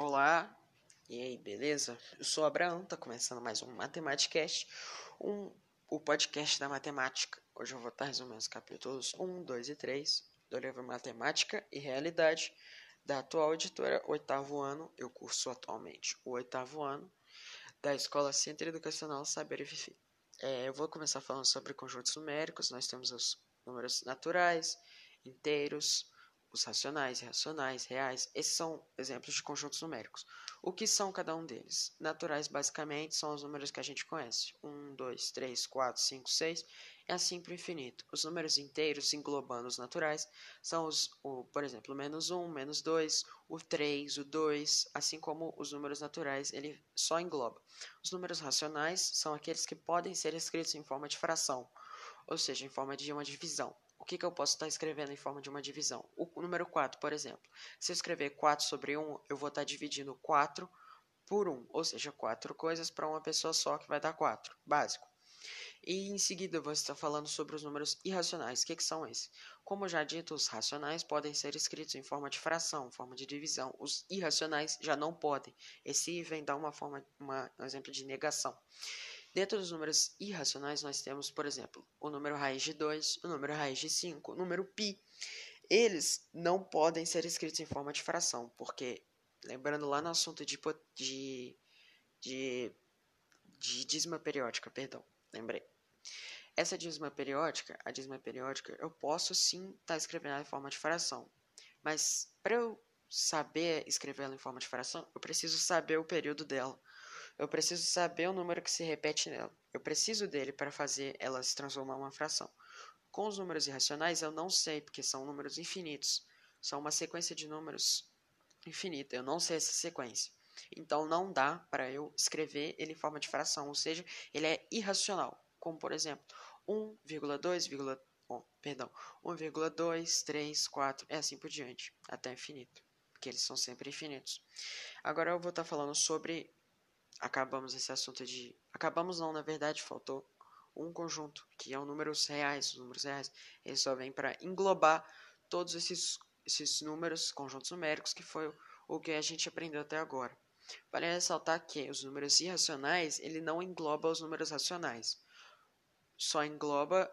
Olá, e aí, beleza? Eu sou o Abraão, tá começando mais um Matematicast, um, o podcast da matemática. Hoje eu vou estar resumindo os capítulos 1, 2 e 3 do livro Matemática e Realidade da atual editora, oitavo ano. Eu curso atualmente o oitavo ano da Escola Centro Educacional Saber e Viver. É, eu vou começar falando sobre conjuntos numéricos. Nós temos os números naturais, inteiros, os racionais, irracionais, reais, esses são exemplos de conjuntos numéricos. O que são cada um deles? Naturais, basicamente, são os números que a gente conhece. 1, 2, 3, 4, 5, 6, e assim para o infinito. Os números inteiros, englobando os naturais, são os, o, por exemplo, menos 1, menos 2, o 3, o 2, assim como os números naturais, ele só engloba. Os números racionais são aqueles que podem ser escritos em forma de fração, ou seja, em forma de uma divisão que, que eu posso estar escrevendo em forma de uma divisão? O número 4, por exemplo. Se eu escrever 4 sobre 1, eu vou estar dividindo 4 por 1, ou seja, 4 coisas para uma pessoa só, que vai dar 4, básico. E em seguida eu vou estar falando sobre os números irracionais. O que, que são esses? Como já dito, os racionais podem ser escritos em forma de fração, forma de divisão. Os irracionais já não podem. Esse vem dar uma forma, uma, um exemplo de negação. Dentro dos números irracionais, nós temos, por exemplo, o número raiz de 2, o número raiz de 5, o número π. Eles não podem ser escritos em forma de fração, porque, lembrando lá no assunto de, de, de, de dízima periódica, perdão, lembrei. Essa dízima periódica, a dízima periódica, eu posso sim estar tá escrevendo ela em forma de fração, mas para eu saber escrever ela em forma de fração, eu preciso saber o período dela. Eu preciso saber o número que se repete nela. Eu preciso dele para fazer ela se transformar em uma fração. Com os números irracionais eu não sei, porque são números infinitos. São uma sequência de números infinita. Eu não sei essa sequência. Então não dá para eu escrever ele em forma de fração, ou seja, ele é irracional. Como por exemplo, 1,2, oh, perdão, 1,2, 3, 4, é assim por diante, até infinito, porque eles são sempre infinitos. Agora eu vou estar falando sobre acabamos esse assunto de. Acabamos não, na verdade, faltou um conjunto, que é o números reais. Os números reais, eles só vêm para englobar todos esses, esses números, conjuntos numéricos, que foi o que a gente aprendeu até agora. Vale ressaltar que os números irracionais, ele não engloba os números racionais. Só engloba,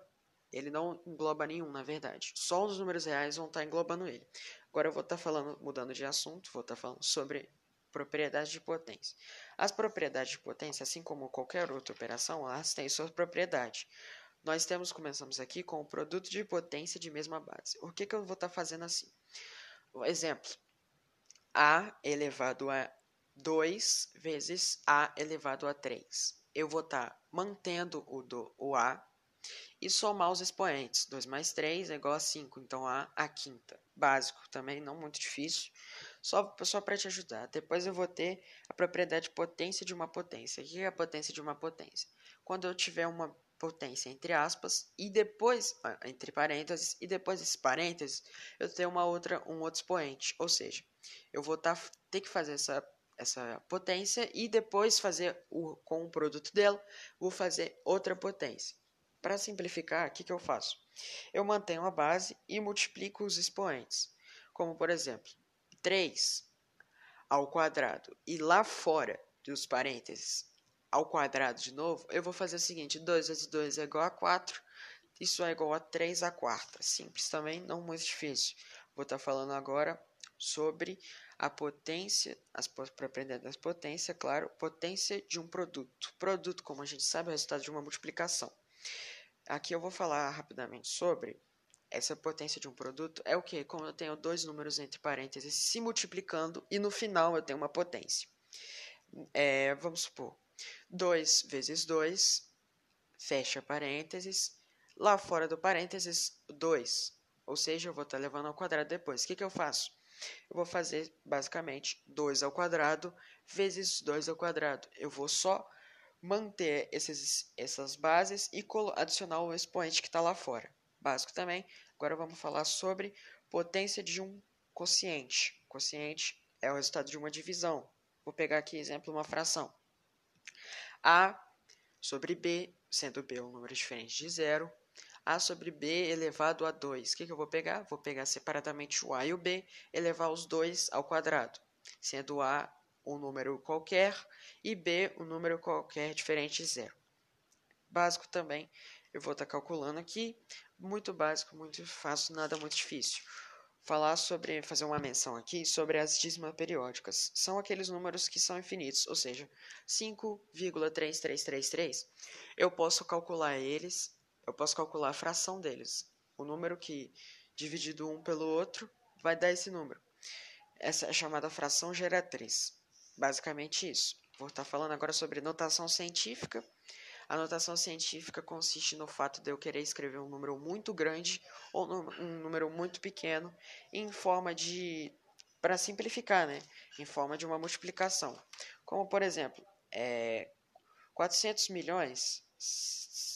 ele não engloba nenhum, na verdade. Só os números reais vão estar tá englobando ele. Agora eu vou estar tá falando, mudando de assunto, vou estar tá falando sobre propriedades de potência. As propriedades de potência, assim como qualquer outra operação, elas têm suas propriedades. Nós temos, começamos aqui com o produto de potência de mesma base. O que, que eu vou estar tá fazendo assim? Exemplo, A elevado a 2 vezes A elevado a 3. Eu vou estar tá mantendo o, do, o A e somar os expoentes. 2 mais 3 é igual a 5, então A a quinta. Básico também, não muito difícil só, só para te ajudar. Depois eu vou ter a propriedade potência de uma potência. O que é a potência de uma potência? Quando eu tiver uma potência entre aspas e depois entre parênteses e depois desse parênteses eu tenho uma outra um outro expoente ou seja eu vou tá, ter que fazer essa essa potência e depois fazer o, com o produto dela vou fazer outra potência para simplificar o que, que eu faço eu mantenho a base e multiplico os expoentes como por exemplo 3 ao quadrado e lá fora dos parênteses ao quadrado de novo, eu vou fazer o seguinte: 2 vezes 2 é igual a 4. Isso é igual a 3 a quarta. Simples também, não muito difícil. Vou estar falando agora sobre a potência, as propriedades da potência, claro, potência de um produto. Produto, como a gente sabe, é o resultado de uma multiplicação. Aqui eu vou falar rapidamente sobre essa potência de um produto é o que? Como eu tenho dois números entre parênteses se multiplicando e no final eu tenho uma potência. É, vamos supor, 2 vezes 2, fecha parênteses, lá fora do parênteses, 2. Ou seja, eu vou estar levando ao quadrado depois. O que, que eu faço? Eu vou fazer basicamente 2 ao quadrado vezes 2 ao quadrado. Eu vou só manter esses, essas bases e adicionar o expoente que está lá fora. Básico também. Agora vamos falar sobre potência de um quociente. Quociente é o resultado de uma divisão. Vou pegar aqui exemplo uma fração. A sobre B, sendo B um número diferente de zero. A sobre B elevado a 2. O que, que eu vou pegar? Vou pegar separadamente o A e o B, elevar os dois ao quadrado. sendo A um número qualquer e B um número qualquer diferente de zero. Básico também, eu vou estar tá calculando aqui, muito básico, muito fácil, nada muito difícil. Falar sobre, fazer uma menção aqui sobre as dízimas periódicas. São aqueles números que são infinitos, ou seja, 5,3333. Eu posso calcular eles, eu posso calcular a fração deles. O número que dividido um pelo outro vai dar esse número. Essa é chamada fração geratriz. Basicamente isso. Vou estar falando agora sobre notação científica. A notação científica consiste no fato de eu querer escrever um número muito grande ou um número muito pequeno em forma de. para simplificar, né? Em forma de uma multiplicação. Como, por exemplo, é, 400 milhões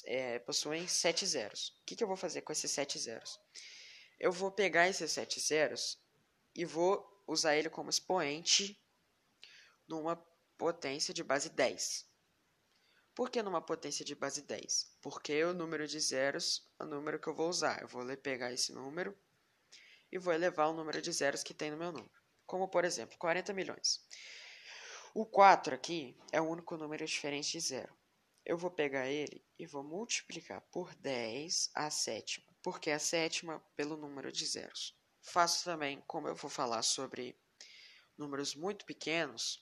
é, possuem 7 zeros. O que, que eu vou fazer com esses 7 zeros? Eu vou pegar esses 7 zeros e vou usar ele como expoente numa potência de base 10. Por que numa potência de base 10? Porque o número de zeros é o número que eu vou usar. Eu vou pegar esse número e vou elevar o número de zeros que tem no meu número. Como, por exemplo, 40 milhões. O 4 aqui é o único número diferente de zero. Eu vou pegar ele e vou multiplicar por 10 a sétima, porque a sétima pelo número de zeros. Faço também, como eu vou falar sobre números muito pequenos,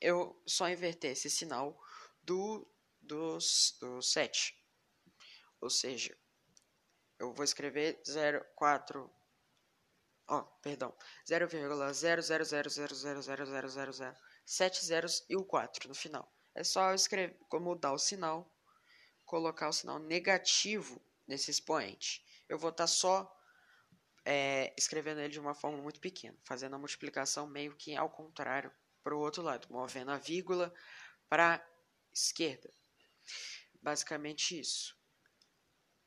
eu só inverter esse sinal do, dos, do 7. Ou seja, eu vou escrever 0,4, ó, oh, perdão, 0,000000000, 7 zeros e o 4 no final. É só eu escrever, mudar o sinal, colocar o sinal negativo nesse expoente. Eu vou estar tá só é, escrevendo ele de uma forma muito pequena, fazendo a multiplicação meio que ao contrário para o outro lado, movendo a vírgula para esquerda. Basicamente isso.